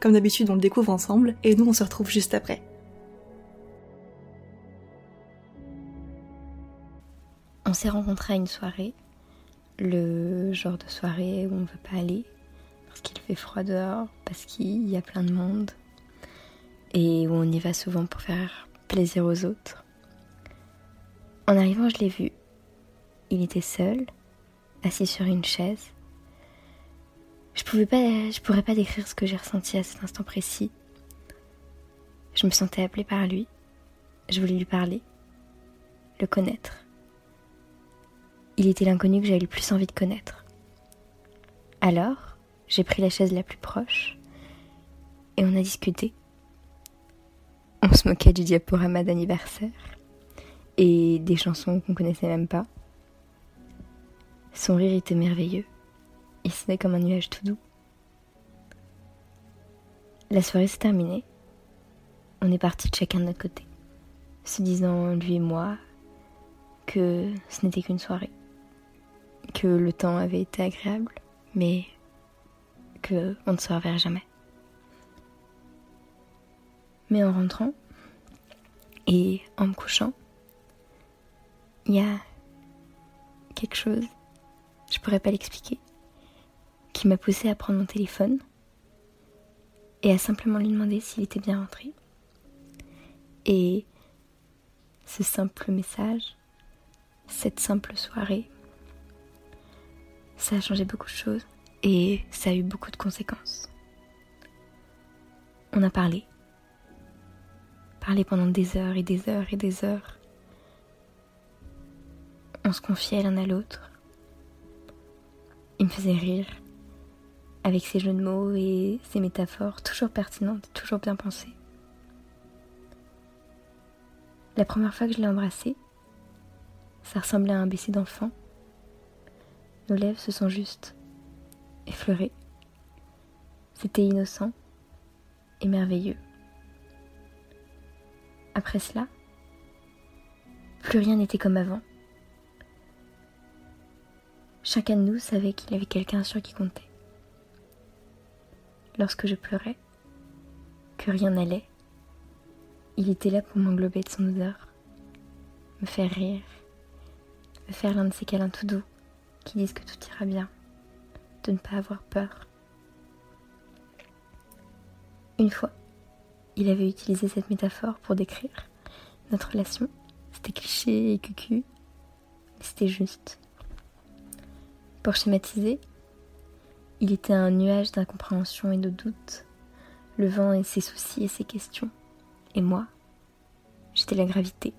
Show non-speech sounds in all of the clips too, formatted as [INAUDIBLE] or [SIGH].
Comme d'habitude, on le découvre ensemble et nous on se retrouve juste après. On s'est rencontrés à une soirée, le genre de soirée où on ne veut pas aller, parce qu'il fait froid dehors, parce qu'il y a plein de monde, et où on y va souvent pour faire plaisir aux autres. En arrivant, je l'ai vu. Il était seul, assis sur une chaise. Je pouvais pas, je pourrais pas décrire ce que j'ai ressenti à cet instant précis. Je me sentais appelée par lui. Je voulais lui parler, le connaître. Il était l'inconnu que j'avais le plus envie de connaître. Alors, j'ai pris la chaise la plus proche et on a discuté. On se moquait du diaporama d'anniversaire et des chansons qu'on connaissait même pas. Son rire était merveilleux. Il sonnait comme un nuage tout doux. La soirée s'est terminée. On est partis de chacun de notre côté, se disant, lui et moi, que ce n'était qu'une soirée, que le temps avait été agréable, mais que on ne se reverrait jamais. Mais en rentrant et en me couchant, il y a quelque chose, je pourrais pas l'expliquer, qui m'a poussé à prendre mon téléphone et à simplement lui demander s'il était bien rentré. Et ce simple message, cette simple soirée, ça a changé beaucoup de choses et ça a eu beaucoup de conséquences. On a parlé, parlé pendant des heures et des heures et des heures. On se confiait l'un à l'autre. Il me faisait rire avec ses jeux de mots et ses métaphores toujours pertinentes, toujours bien pensées. La première fois que je l'ai embrassé, ça ressemblait à un baiser d'enfant. Nos lèvres se sont juste effleurées. C'était innocent et merveilleux. Après cela, plus rien n'était comme avant. Chacun de nous savait qu'il avait quelqu'un sur qui compter. Lorsque je pleurais, que rien n'allait, il était là pour m'englober de son odeur, me faire rire, me faire l'un de ces câlins tout doux qui disent que tout ira bien, de ne pas avoir peur. Une fois, il avait utilisé cette métaphore pour décrire notre relation. C'était cliché et cucu, mais c'était juste. Pour schématiser, il était un nuage d'incompréhension et de doute, le vent et ses soucis et ses questions. Et moi, j'étais la gravité,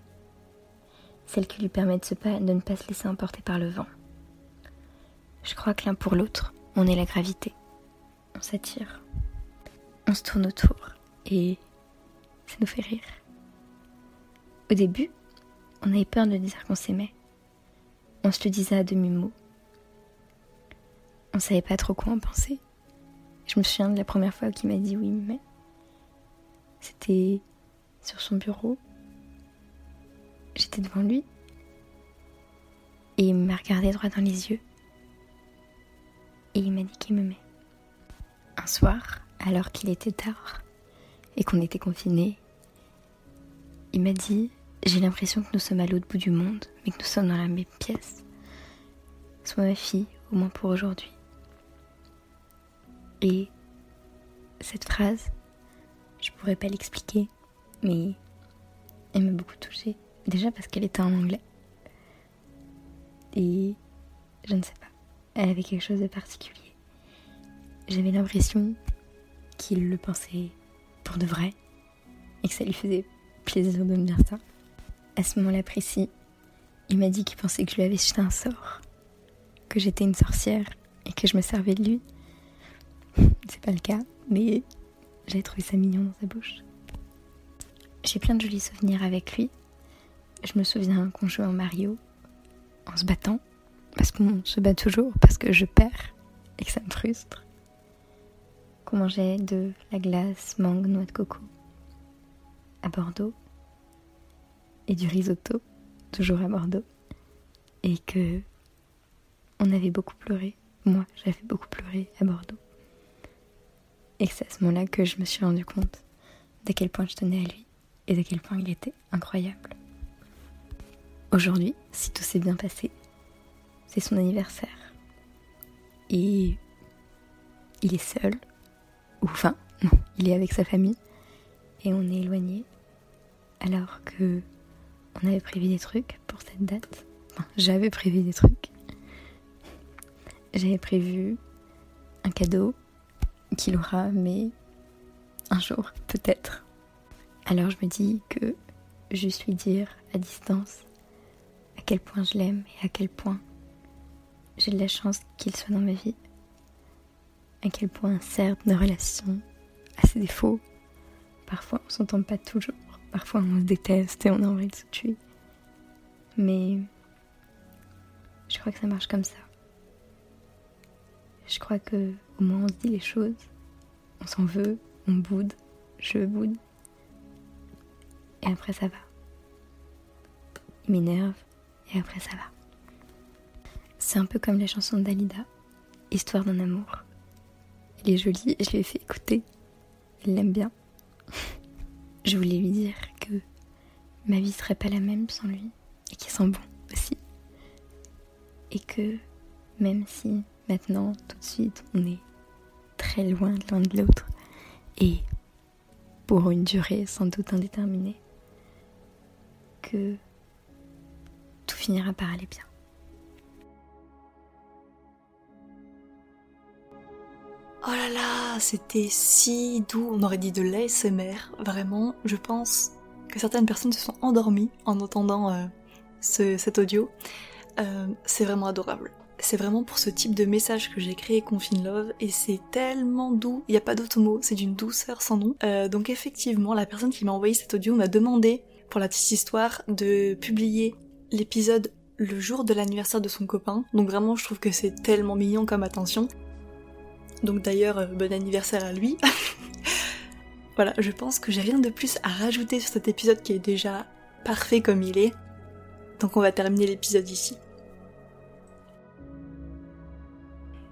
celle qui lui permet de, ne pas se laisser emporter par le vent. Je crois que l'un pour l'autre, on est la gravité. On s'attire. On se tourne autour et ça nous fait rire. Au début, on avait peur de dire qu'on s'aimait. On se le disait à demi-mot. On savait pas trop quoi en penser. Je me souviens de la première fois qu'il m'a dit oui, mais c'était sur son bureau. J'étais devant lui et il m'a regardé droit dans les yeux et il m'a dit qu'il m'aimait. Un soir, alors qu'il était tard et qu'on était confinés, il m'a dit J'ai l'impression que nous sommes à l'autre bout du monde, mais que nous sommes dans la même pièce. Sois ma fille, au moins pour aujourd'hui. Et cette phrase, je pourrais pas l'expliquer, mais elle m'a beaucoup touchée. Déjà parce qu'elle était en anglais. Et je ne sais pas. elle avait quelque chose de particulier. J'avais l'impression qu'il le pensait pour de vrai et que ça lui faisait plaisir de me dire ça. À ce moment-là précis, il m'a dit qu'il pensait que je lui avais jeté un sort, que j'étais une sorcière et que je me servais de lui. [LAUGHS] C'est pas le cas, mais j'ai trouvé ça mignon dans sa bouche. J'ai plein de jolis souvenirs avec lui. Je me souviens qu'on jouait en Mario en se battant, parce qu'on se bat toujours, parce que je perds et que ça me frustre. Qu'on mangeait de la glace, mangue, noix de coco à Bordeaux et du risotto, toujours à Bordeaux, et que on avait beaucoup pleuré. Moi, j'avais beaucoup pleuré à Bordeaux. Et c'est à ce moment-là que je me suis rendu compte d'à quel point je tenais à lui et d'à quel point il était incroyable. Aujourd'hui, si tout s'est bien passé, c'est son anniversaire. Et il est seul, ou enfin, non, il est avec sa famille, et on est éloigné, alors que on avait prévu des trucs pour cette date. Enfin, j'avais prévu des trucs. J'avais prévu un cadeau qu'il aura, mais un jour, peut-être. Alors je me dis que juste lui dire à distance à quel point je l'aime et à quel point j'ai de la chance qu'il soit dans ma vie. À quel point, certes, nos relations a ses défauts. Parfois, on s'entend pas toujours. Parfois, on se déteste et on a envie de se tuer. Mais je crois que ça marche comme ça. Je crois que moins on se dit les choses, on s'en veut, on boude, je boude, et après ça va. Il m'énerve, et après ça va. C'est un peu comme la chanson Dalida, Histoire d'un amour. Elle est jolie, je lui ai fait écouter. Elle l'aime bien. [LAUGHS] je voulais lui dire que ma vie serait pas la même sans lui, et qu'il sent bon aussi. Et que même si maintenant, tout de suite, on est très loin l'un de l'autre, et pour une durée sans doute indéterminée, que tout finira par aller bien. Oh là là, c'était si doux, on aurait dit de l'ASMR, vraiment, je pense que certaines personnes se sont endormies en entendant euh, cet audio. Euh, c'est vraiment adorable. C'est vraiment pour ce type de message que j'ai créé Confine Love et c'est tellement doux, il n'y a pas d'autre mot, c'est d'une douceur sans nom. Euh, donc effectivement, la personne qui m'a envoyé cet audio m'a demandé, pour la petite histoire, de publier l'épisode le jour de l'anniversaire de son copain. Donc vraiment, je trouve que c'est tellement mignon comme attention. Donc d'ailleurs, euh, bon anniversaire à lui. [LAUGHS] voilà, je pense que j'ai rien de plus à rajouter sur cet épisode qui est déjà parfait comme il est. Donc on va terminer l'épisode ici.